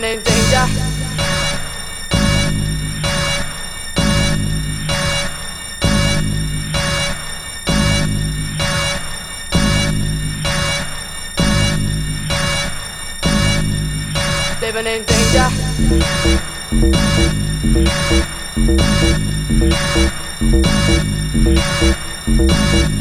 Living in danger. Living in danger. danger.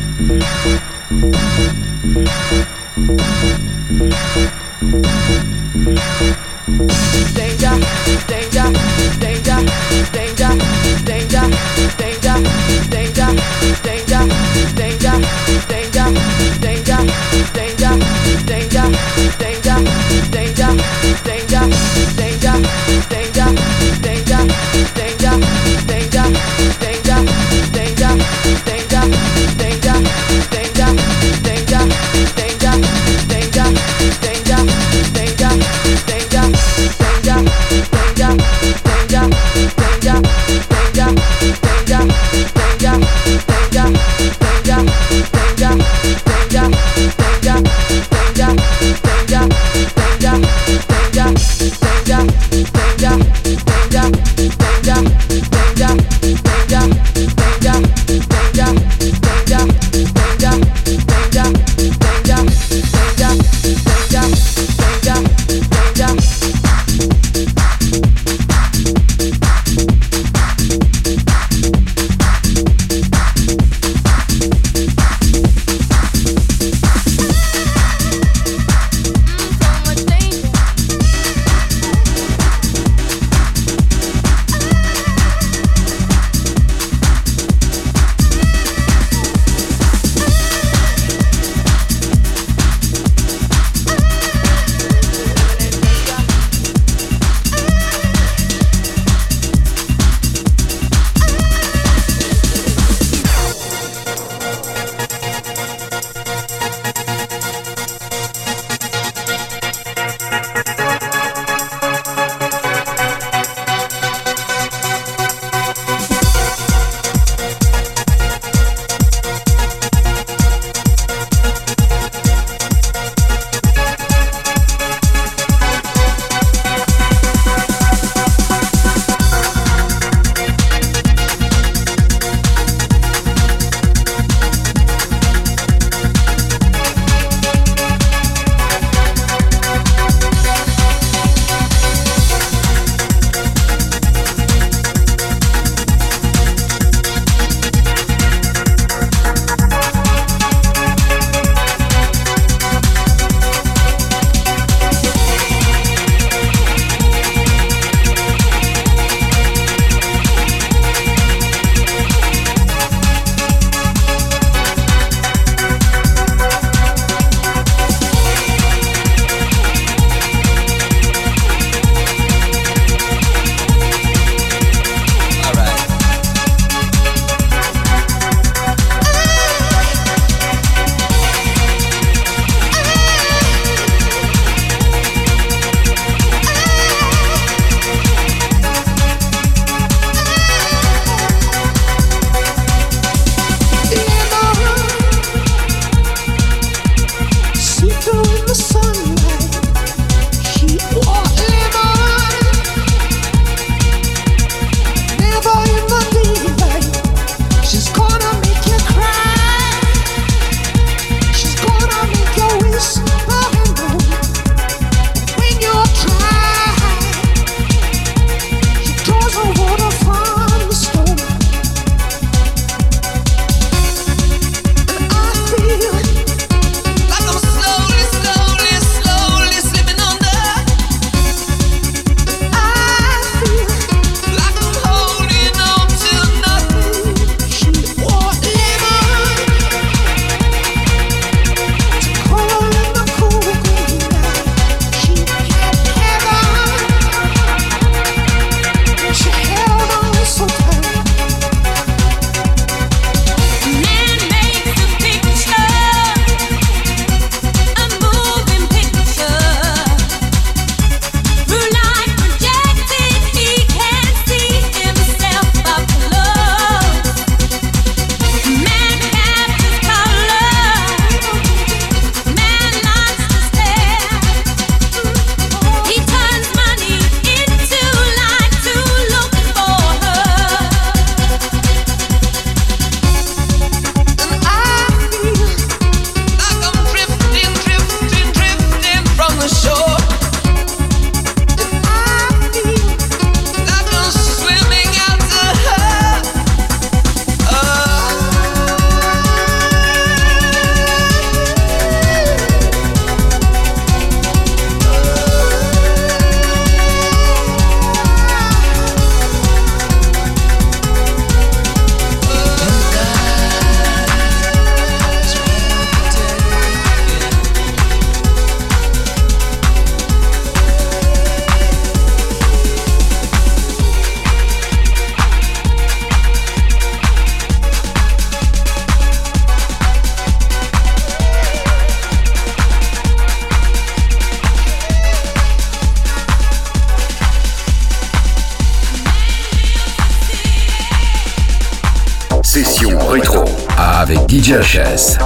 Sessions.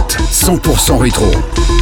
100% rétro.